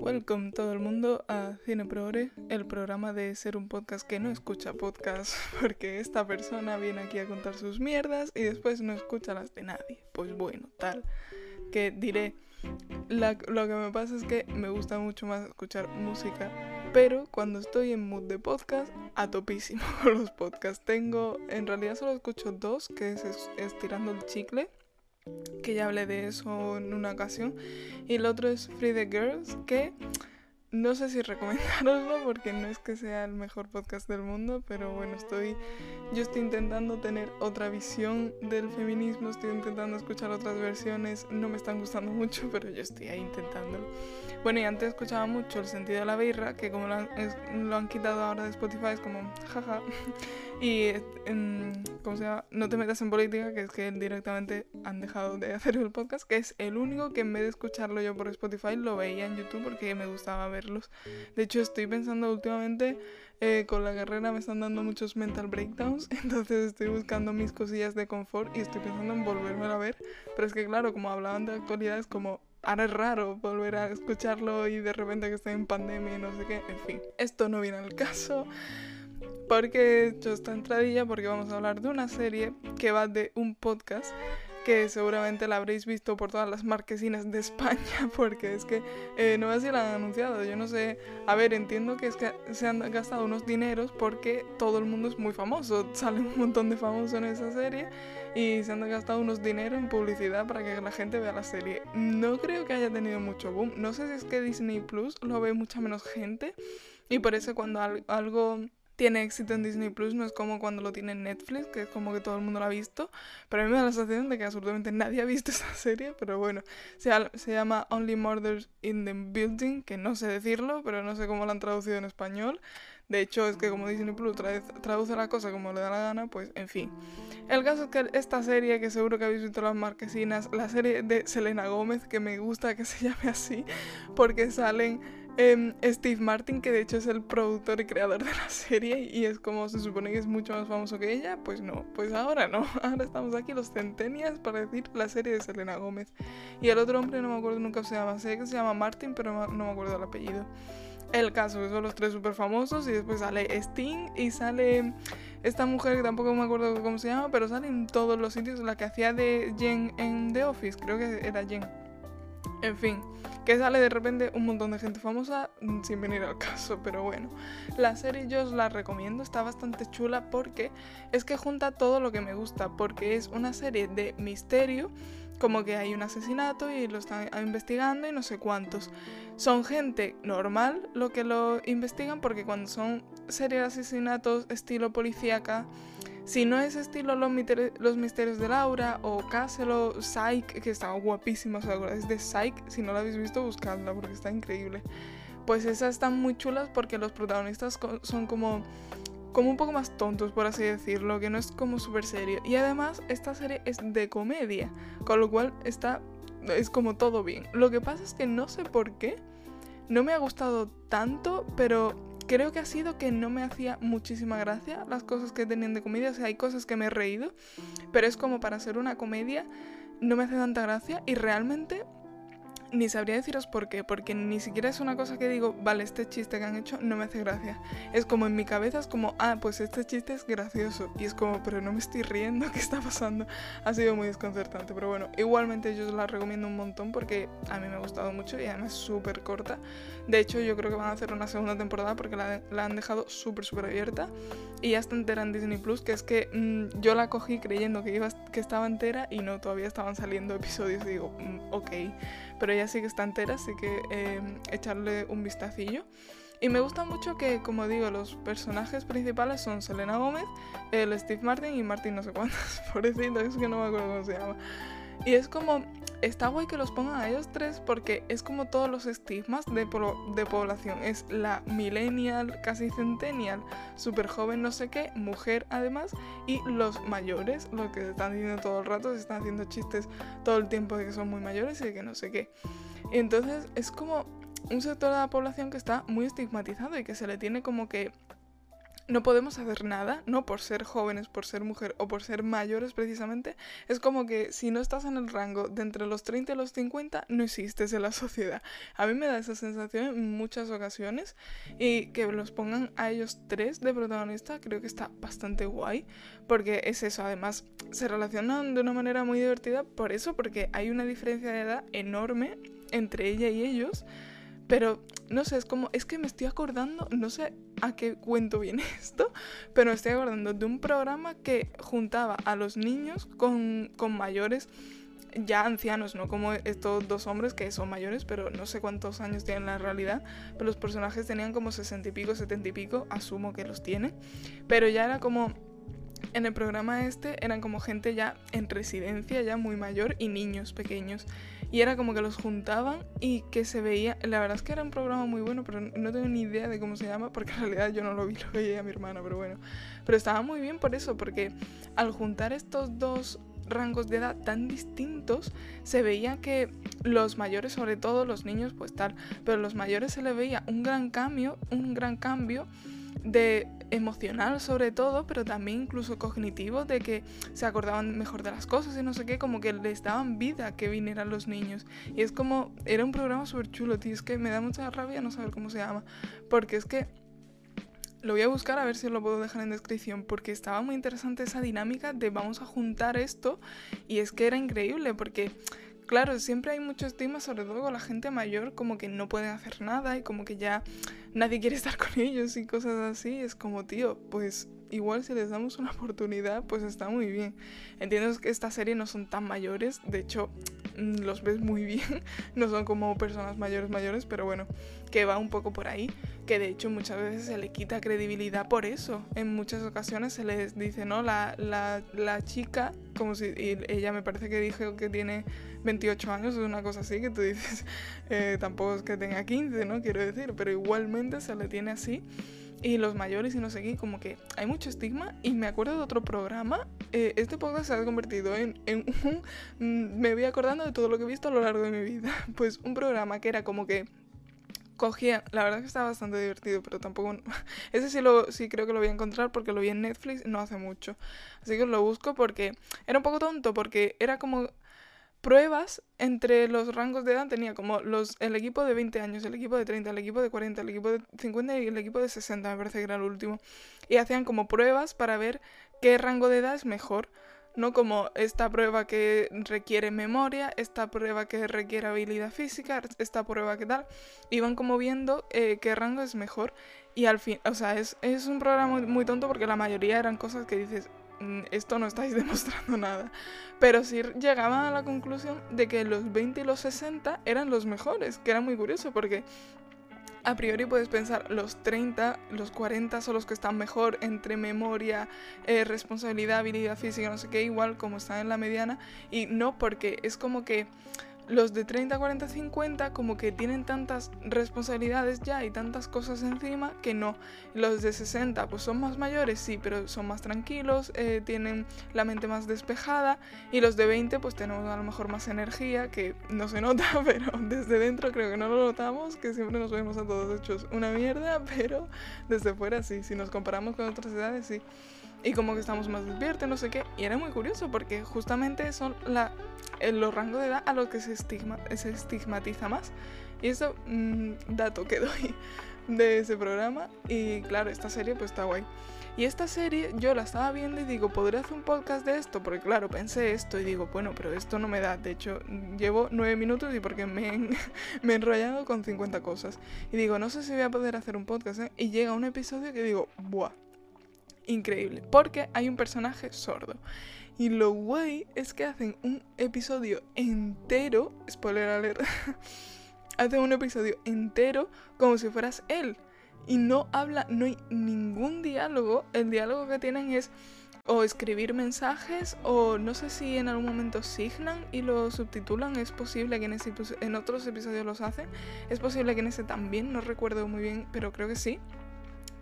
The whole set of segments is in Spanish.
Welcome todo el mundo a Cine Progre, el programa de ser un podcast que no escucha podcast, porque esta persona viene aquí a contar sus mierdas y después no escucha las de nadie. Pues bueno, tal. Que diré, lo que me pasa es que me gusta mucho más escuchar música, pero cuando estoy en mood de podcast, a topísimo los podcasts. Tengo, en realidad solo escucho dos, que es Estirando el Chicle que ya hablé de eso en una ocasión. Y el otro es Free the Girls, que no sé si recomendaroslo porque no es que sea el mejor podcast del mundo, pero bueno, estoy yo estoy intentando tener otra visión del feminismo, estoy intentando escuchar otras versiones, no me están gustando mucho, pero yo estoy ahí intentándolo. Bueno, y antes escuchaba mucho el sentido de la birra, que como lo han quitado ahora de Spotify es como jaja. y ¿cómo se llama? No te metas en política, que es que directamente han dejado de hacer el podcast, que es el único que en vez de escucharlo yo por Spotify lo veía en YouTube porque me gustaba verlos. De hecho, estoy pensando últimamente eh, con la carrera me están dando muchos mental breakdowns, entonces estoy buscando mis cosillas de confort y estoy pensando en volverme a ver. Pero es que claro, como hablaban de actualidad, es como ahora es raro volver a escucharlo y de repente que estoy en pandemia y no sé qué. En fin, esto no viene al caso. Porque hecho esta entradilla porque vamos a hablar de una serie que va de un podcast que seguramente la habréis visto por todas las marquesinas de España, porque es que eh, no sé si la han anunciado, yo no sé, a ver, entiendo que es que se han gastado unos dineros porque todo el mundo es muy famoso, sale un montón de famosos en esa serie y se han gastado unos dineros en publicidad para que la gente vea la serie. No creo que haya tenido mucho boom, no sé si es que Disney Plus lo ve mucha menos gente y por eso cuando algo tiene éxito en Disney Plus, no es como cuando lo tiene en Netflix, que es como que todo el mundo lo ha visto. Pero a mí me da la sensación de que absolutamente nadie ha visto esa serie, pero bueno, se, llama Only Murders in the Building, que no sé decirlo, pero no sé cómo lo han traducido en español. De hecho, es que como Disney Plus traduce la cosa como le da la gana, pues en fin. El caso es que esta serie, que seguro que habéis visto las marquesinas, la serie de Selena Gómez, que me gusta que se llame así, porque salen Em, Steve Martin, que de hecho es el productor y creador de la serie y es como se supone que es mucho más famoso que ella, pues no, pues ahora no, ahora estamos aquí los centenias para decir la serie de Selena Gómez. Y el otro hombre no me acuerdo nunca se llama, sé que se llama Martin, pero no me acuerdo el apellido. El caso, son los tres súper famosos y después sale Sting y sale esta mujer que tampoco me acuerdo cómo se llama, pero sale en todos los sitios, la que hacía de Jen en The Office, creo que era Jen. En fin, que sale de repente un montón de gente famosa mm, sin venir al caso, pero bueno. La serie yo os la recomiendo, está bastante chula porque es que junta todo lo que me gusta, porque es una serie de misterio, como que hay un asesinato y lo están investigando y no sé cuántos. Son gente normal lo que lo investigan porque cuando son series de asesinatos estilo policíaca si no es estilo Los, Misterios de Laura o Castle o Psych, que está guapísima, o sea, es de Psych, si no la habéis visto, buscadla porque está increíble. Pues esas están muy chulas porque los protagonistas son como, como un poco más tontos, por así decirlo, que no es como súper serio. Y además, esta serie es de comedia, con lo cual está, es como todo bien. Lo que pasa es que no sé por qué, no me ha gustado tanto, pero creo que ha sido que no me hacía muchísima gracia las cosas que tenían de comedia. O sea, hay cosas que me he reído, pero es como para hacer una comedia, no me hace tanta gracia y realmente ni sabría deciros por qué, porque ni siquiera es una cosa que digo, vale, este chiste que han hecho no me hace gracia. Es como en mi cabeza, es como, ah, pues este chiste es gracioso. Y es como, pero no me estoy riendo, ¿qué está pasando? Ha sido muy desconcertante, pero bueno, igualmente yo os la recomiendo un montón porque a mí me ha gustado mucho y además es súper corta. De hecho, yo creo que van a hacer una segunda temporada porque la, han dejado súper, súper abierta y ya está entera en Disney Plus, que es que mm, yo la cogí creyendo que, iba, que estaba entera y no, todavía estaban saliendo episodios y digo, mm, ok pero ella sí que está entera, así que em, echarle un vistacillo. Y me gusta mucho que, como digo, los personajes principales son Selena Gómez, el Steve Martin y Martin no sé cuántos, pobrecito, es que no me acuerdo cómo se llama. Y es como, está guay que los pongan a ellos tres porque es como todos los estigmas de, de población. Es la millennial, casi centennial, súper joven, no sé qué, mujer además, y los mayores, los que están diciendo todo el rato, se están haciendo chistes todo el tiempo de que son muy mayores y de que no sé qué. entonces es como un sector de la población que está muy estigmatizado y que se le tiene como que no podemos hacer nada, no por ser jóvenes, por ser mujer o por ser mayores precisamente. Es como que si no estás en el rango de entre los 30 y los 50, no existes en la sociedad. A mí me da esa sensación en muchas ocasiones y que los pongan a ellos tres de protagonista creo que está bastante guay porque es eso, además se relacionan de una manera muy divertida por eso, porque hay una diferencia de edad enorme entre ella y ellos. Pero no sé, es como, es que me estoy acordando, no sé a qué cuento viene esto, pero me estoy acordando de un programa que juntaba a los niños con, con mayores ya ancianos, no como estos dos hombres que son mayores, pero no sé cuántos años tienen en la realidad, pero los personajes tenían como sesenta y pico, setenta y pico, asumo que los tienen, pero ya era como en el programa este eran como gente ya en residencia, ya muy mayor, y niños pequeños. Y era como que los juntaban y que se veía. La verdad es que era un programa muy bueno, pero no tengo ni idea de cómo se llama, porque en realidad yo no lo vi, lo veía a mi hermana, pero bueno. Pero estaba muy bien por eso, porque al juntar estos dos rangos de edad tan distintos, se veía que los mayores, sobre todo los niños, pues tal, pero los mayores se le veía un gran cambio, un gran cambio de emocional sobre todo, pero también incluso cognitivo, de que se acordaban mejor de las cosas y no sé qué, como que les daban vida que vinieran los niños. Y es como, era un programa súper chulo, tío, es que me da mucha rabia no saber cómo se llama, porque es que lo voy a buscar a ver si lo puedo dejar en descripción, porque estaba muy interesante esa dinámica de vamos a juntar esto, y es que era increíble, porque claro, siempre hay mucho estigma, sobre todo con la gente mayor, como que no pueden hacer nada y como que ya nadie quiere estar con ellos y cosas así. Es como, tío, pues igual si les damos una oportunidad, pues está muy bien. Entiendo que esta serie no son tan mayores, de hecho mm, los ves muy bien, no son como personas mayores mayores, pero bueno, que va un poco por ahí, que de hecho muchas veces se le quita credibilidad por eso. En muchas ocasiones se les dice, ¿no? La, la, la chica, como si ella me parece que dijo que tiene 28 años, es una cosa así que tú dices, eh, tampoco es que tenga 15, ¿no? Quiero decir, pero igualmente se le tiene así. Y los mayores y no sé qué, como que hay mucho estigma. Y me acuerdo de otro programa. Eh, este podcast se ha convertido en, un... Mm, me voy acordando de todo lo que he visto a lo largo de mi vida. Pues un programa que era como que cogía, la verdad que estaba bastante divertido, pero tampoco, ese sí, lo, sí creo que lo voy a encontrar porque lo vi en Netflix no hace mucho, así que lo busco porque era un poco tonto, porque era como pruebas entre los rangos de edad tenía como los, el equipo de 20 años, el equipo de 30, el equipo de 40, el equipo de 50 y el equipo de 60, me parece que era el último. Y hacían como pruebas para ver qué rango de edad es mejor. No como esta prueba que requiere memoria, esta prueba que requiere habilidad física, esta prueba que tal. Iban como viendo eh, qué rango es mejor. Y al fin, o sea, es, es un programa muy tonto porque la mayoría eran cosas que dices, esto no estáis demostrando nada. Pero sí llegaban a la conclusión de que los 20 y los 60 eran los mejores, que era muy curioso porque a priori puedes pensar los 30, los 40 son los que están mejor entre memoria, eh, responsabilidad, habilidad física, no sé qué, igual como están en la mediana. Y no porque es como que los de 30, 40, 50 como que tienen tantas responsabilidades ya y tantas cosas encima que no. Los de 60 pues son más mayores, sí, pero son más tranquilos, eh, tienen la mente más despejada. Y los de 20 pues tenemos a lo mejor más energía que no se nota, pero desde dentro creo que no lo notamos, que siempre nos vemos a todos hechos una mierda, pero desde fuera sí, si nos comparamos con otras edades sí y como que estamos más despiertos, no sé qué. Y era muy curioso porque justamente son la, los rangos de edad a los que se, estigma, se estigmatiza más. Y eso, mm, dato que doy de ese programa. Y claro, esta serie pues está guay. Y esta serie yo la estaba viendo y digo, ¿podría hacer un podcast de esto? Porque claro, pensé esto y digo, bueno, pero esto no me da. De hecho, llevo nueve minutos y porque me, me he enrollado con 50 cosas. Y digo, no sé si voy a poder hacer un podcast. ¿eh? Y llega un episodio que digo, ¡buah! Increíble, porque hay un personaje sordo. Y lo guay es que hacen un episodio entero, spoiler alert, hacen un episodio entero como si fueras él. Y no habla, no hay ningún diálogo. El diálogo que tienen es o escribir mensajes o no sé si en algún momento signan y lo subtitulan. Es posible que en, ese, en otros episodios los hacen. Es posible que en ese también, no recuerdo muy bien, pero creo que sí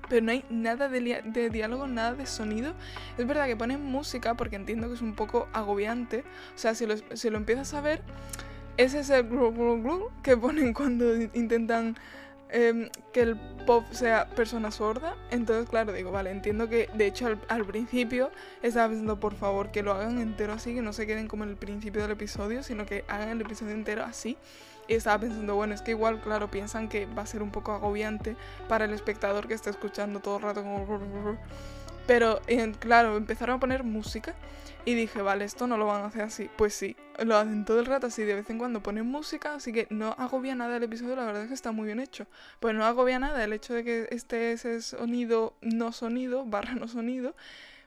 pero no hay nada de, diálogo, nada de sonido. Es verdad que ponen música porque entiendo que es un poco agobiante. O sea, si lo, empiezas a ver, es ese glu, glu, glu que ponen cuando intentan em, que el pop sea persona sorda. Entonces, claro, digo, vale, entiendo que de hecho al, al, principio estaba pensando, por favor, que lo hagan entero así, que no se queden como en el principio del episodio, sino que hagan el episodio entero así. Y estaba pensando, bueno, es que igual, claro, piensan que va a ser un poco agobiante para el espectador que está escuchando todo el rato como... Pero, claro, empezaron a poner música y dije, vale, esto no lo van a hacer así. Pues sí, lo hacen todo el rato así, de vez en cuando ponen música, así que no agobia nada el episodio, la verdad es que está muy bien hecho. Pues no agobia nada el hecho de que esté ese sonido no sonido, barra no sonido,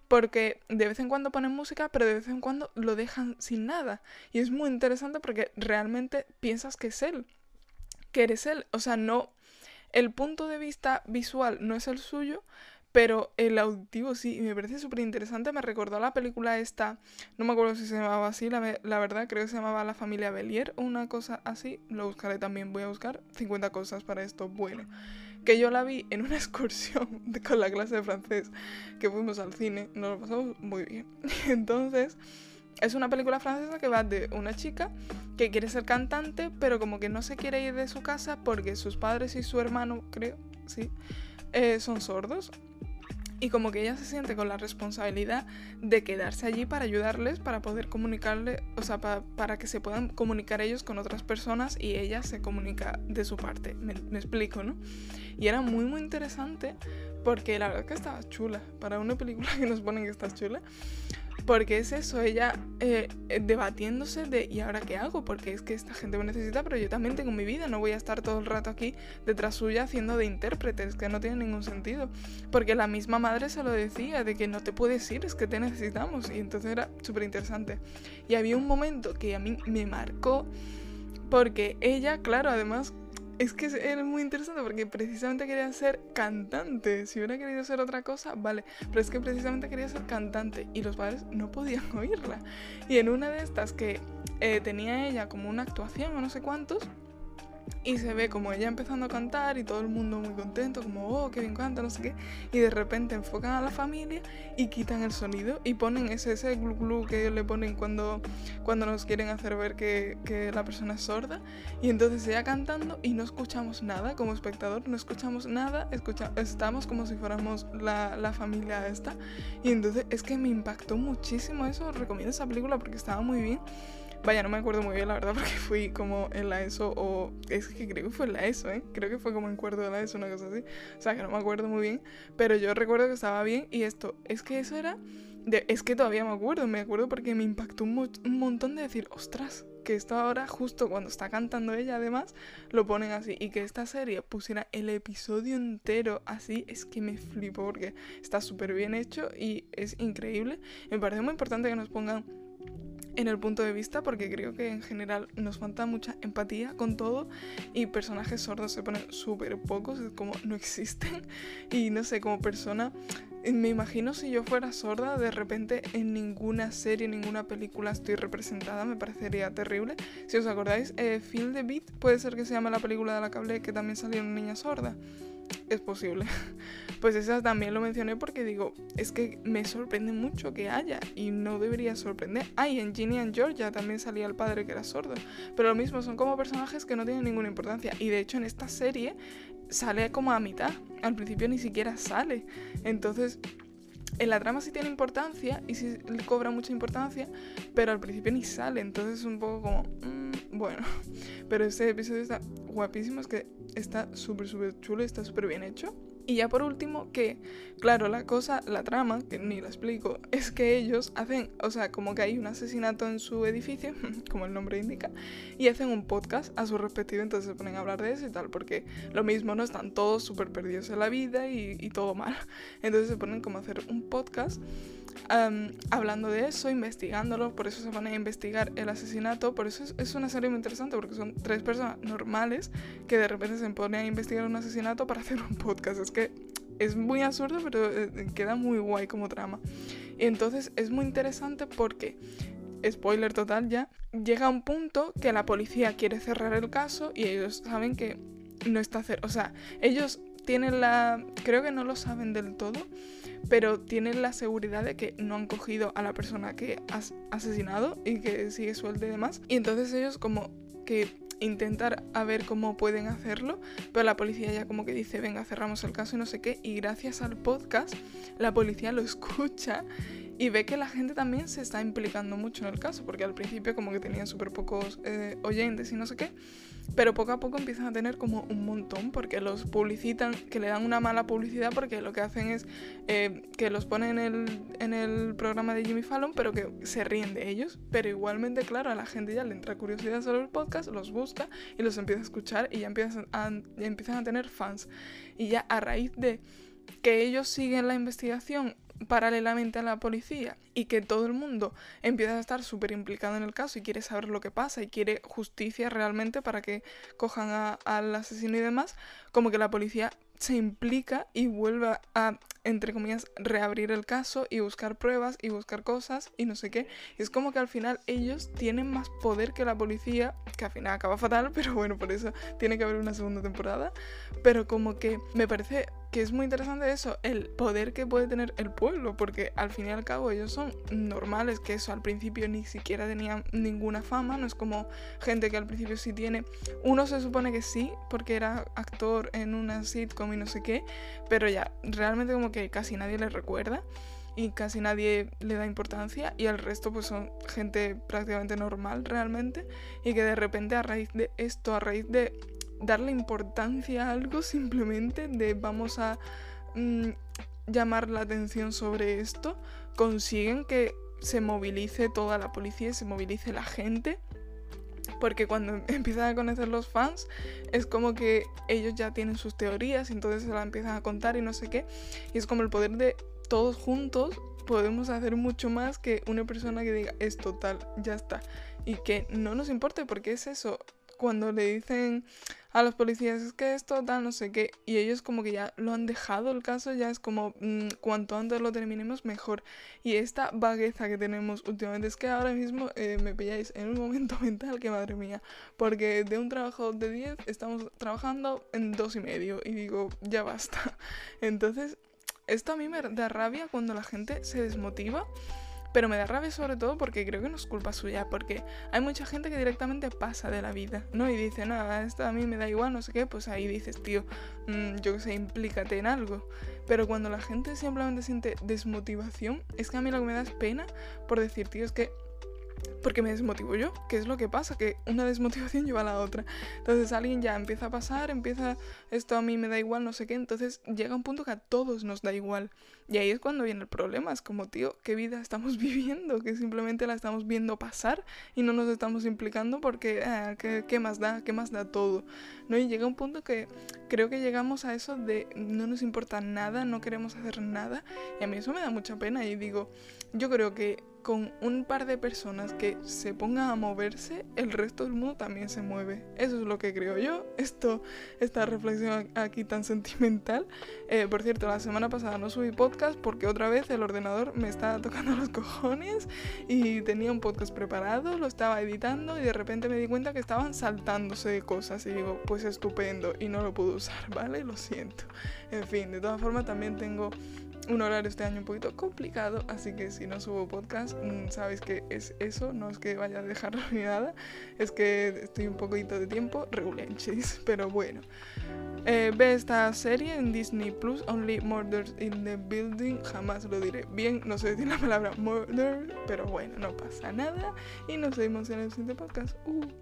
porque de vez en cuando ponen música, pero de vez en cuando lo dejan sin nada. Y es muy interesante porque realmente piensas que es él, que eres él. O sea, no. El punto de vista visual no es el suyo, pero el auditivo sí, y me parece súper interesante. Me recordó a la película esta, no me acuerdo si se llamaba así, la, la, verdad creo que se llamaba La familia Belier o una cosa así. Lo buscaré también, voy a buscar 50 cosas para esto. Bueno que yo la vi en una excursión con la clase de francés, que fuimos al cine, nos lo pasamos muy bien. Entonces, es una película francesa que va de una chica que quiere ser cantante, pero como que no se quiere ir de su casa porque sus padres y su hermano, creo, sí, eh, son sordos y como que ella se siente con la responsabilidad de quedarse allí para ayudarles, para poder comunicarle, o sea, para que se puedan comunicar ellos con otras personas y ella se comunica de su parte. Me, me, explico, ¿no? Y era muy, muy interesante porque la verdad que estaba chula. Para una película que nos ponen que está chula. Porque es eso, ella eh, eh, debatiéndose de ¿y ahora qué hago? Porque es que esta gente me necesita, pero yo también tengo mi vida, no voy a estar todo el rato aquí detrás suya haciendo de intérprete, es que no tiene ningún sentido. Porque la misma madre se lo decía, de que no te puedes ir, es que te necesitamos. Y entonces era súper interesante. Y había un momento que a mí me marcó, porque ella, claro, además es que era muy interesante porque precisamente quería ser cantante. Si hubiera querido ser otra cosa, vale. Pero es que precisamente quería ser cantante y los padres no podían oírla. Y en una de estas que eh, tenía ella como una actuación o no sé cuántos, y se ve como ella empezando a cantar y todo el mundo muy contento, como, oh, qué bien canta, no sé qué. Y de repente enfocan a la familia y quitan el sonido y ponen ese, ese glu glu que le ponen cuando, cuando nos quieren hacer ver que, que, la persona es sorda. Y entonces ella cantando y no escuchamos nada como espectador, no escuchamos nada, escucha, estamos como si fuéramos la, la familia esta. Y entonces es que me impactó muchísimo eso, recomiendo esa película porque estaba muy bien. Vaya, no me acuerdo muy bien, la verdad, porque fui como en la ESO o... Es que creo que fue en la ESO, ¿eh? Creo que fue como en cuarto de la ESO, una cosa así. O sea, que no me acuerdo muy bien. Pero yo recuerdo que estaba bien y esto, es que eso era... De, es que todavía me acuerdo, me acuerdo porque me impactó un, un montón de decir, ostras, que esto ahora, justo cuando está cantando ella, además, lo ponen así. Y que esta serie pusiera el episodio entero así, es que me flipo porque está súper bien hecho y es increíble. Me parece muy importante que nos pongan en el punto de vista porque creo que en general nos falta mucha empatía con todo y personajes sordos se ponen súper pocos, es como no existen y no sé, como persona me imagino si yo fuera sorda, de repente en ninguna serie, ninguna película estoy representada, me parecería terrible. Si os acordáis, eh, Feel the Beat puede ser que se llame la película de la cable que también salió una niña sorda es posible. Pues esa también lo mencioné porque digo, es que me sorprende mucho que haya y no debería sorprender. Ah, y en Ginny and Georgia también salía el padre que era sordo. Pero lo mismo, son como personajes que no tienen ninguna importancia. Y de hecho en esta serie sale como a mitad. Al principio ni siquiera sale. Entonces en la trama sí tiene importancia y sí le cobra mucha importancia, pero al principio ni sale, entonces es un poco como, mm, bueno, pero este episodio está guapísimo, es que está súper, súper chulo, está súper bien hecho. Y ya por último, que, claro, la cosa, la trama, que ni la explico, es que ellos hacen, o sea, como que hay un asesinato en su edificio, como el nombre indica, y hacen un podcast a su respectivo, entonces se ponen a hablar de eso y tal, porque lo mismo, ¿no? Están todos súper perdidos en la vida y, todo mal. Entonces se ponen como a hacer un podcast hablando de eso, investigándolo, por eso se van a investigar el asesinato, por eso es, una serie muy interesante, porque son tres personas normales que de repente se ponen a investigar un asesinato para hacer un podcast. Es que es muy absurdo, pero eh, queda muy guay como trama. Y entonces es muy interesante porque, spoiler total ya, llega un punto que la policía quiere cerrar el caso y ellos saben que no está cerrado. O sea, ellos tienen la... creo que no lo saben del todo pero tienen la seguridad de que no han cogido a la persona que has asesinado y que sigue suelta y demás. Y entonces ellos como que intentar a ver cómo pueden hacerlo, pero la policía ya como que dice, venga, cerramos el caso y no sé qué, y gracias al podcast la policía lo escucha y ve que la gente también se está implicando mucho en el caso, porque al principio como que tenían súper pocos eh, oyentes y no sé qué, pero poco a poco empiezan a tener como un montón, porque los publicitan, que le dan una mala publicidad, porque lo que hacen es eh, que los ponen en el, en el programa de Jimmy Fallon, pero que se ríen de ellos, pero igualmente, claro, a la gente ya le entra curiosidad sobre el podcast, los busca y los empieza a escuchar y empiezan a, ya empiezan a tener fans. Y ya a raíz de que ellos siguen la investigación paralelamente a la policía y que todo el mundo empieza a estar súper implicado en el caso y quiere saber lo que pasa y quiere justicia realmente para que cojan al asesino y demás, como que la policía se implica y vuelve a, entre comillas, reabrir el caso y buscar pruebas y buscar cosas y no sé qué. es como que al final ellos tienen más poder que la policía, que al final acaba fatal, pero bueno, por eso tiene que haber una segunda temporada. Pero como que me parece que es muy interesante eso, el poder que puede tener el pueblo, porque al fin y al cabo ellos son normales, que eso al principio ni siquiera tenían ninguna fama, no es como gente que al principio sí tiene, uno se supone que sí, porque era actor en una sitcom y no sé qué, pero ya, realmente como que casi nadie le recuerda y casi nadie le da importancia y el resto pues son gente prácticamente normal realmente y que de repente a raíz de esto, a raíz de darle importancia a algo simplemente de vamos a mm, llamar la atención sobre esto, consiguen que se movilice toda la policía, y se movilice la gente. Porque cuando empiezan a conocer los fans, es como que ellos ya tienen sus teorías, y entonces se la empiezan a contar y no sé qué. Y es como el poder de todos juntos podemos hacer mucho más que una persona que diga es total, ya está. Y que no nos importe porque es eso. Cuando le dicen a los policías, es que esto tal, no sé qué, y ellos como que ya lo han dejado el caso, ya es como mm, cuanto antes lo terminemos mejor. Y esta vagueza que tenemos últimamente es que ahora mismo eh, me pilláis en un momento mental que madre mía, porque de un trabajo de 10 estamos trabajando en dos y medio y digo, ya basta. Entonces, esto a mí me da rabia cuando la gente se desmotiva pero me da rabia sobre todo porque creo que no es culpa suya, porque hay mucha gente que directamente pasa de la vida, ¿no? Y dice, nada, esto a mí me da igual, no sé qué, pues ahí dices, tío, mm, yo que sé, implícate en algo. Pero cuando la gente simplemente siente desmotivación, es que a mí lo que me da es pena por decir, tío, es que porque me desmotivo yo, ¿qué es lo que pasa? Que una desmotivación lleva a la otra. Entonces alguien ya empieza a pasar, empieza, esto a mí me da igual, no sé qué, entonces llega un punto que a todos nos da igual. Y ahí es cuando viene el problema, es como, tío, ¿qué vida estamos viviendo? Que simplemente la estamos viendo pasar y no nos estamos implicando porque, ah, ¿qué, más da? ¿Qué más da todo? ¿No? Y llega un punto que creo que llegamos a eso de no nos importa nada, no queremos hacer nada. Y a mí eso me da mucha pena y digo, yo creo que con un par de personas que se pongan a moverse, el resto del mundo también se mueve. Eso es lo que creo yo. Esto, esta reflexión aquí tan sentimental. Eh, por cierto, la semana pasada no subí podcast porque otra vez el ordenador me estaba tocando los cojones y tenía un podcast preparado, lo estaba editando y de repente me di cuenta que estaban saltándose de cosas y digo, pues estupendo y no lo puedo usar, ¿vale? Lo siento. En fin, de todas formas también tengo un horario este año un poquito complicado, así que si no subo podcast, mm, sabéis que es eso, no es que vaya a dejarlo ni nada, es que estoy un poquito de tiempo regulenches, pero bueno. Eh, ve esta serie en Disney Plus, Only Murders in the Building, jamás lo diré bien, no sé decir la palabra murder, pero bueno, no pasa nada y nos vemos en el siguiente podcast. Uh.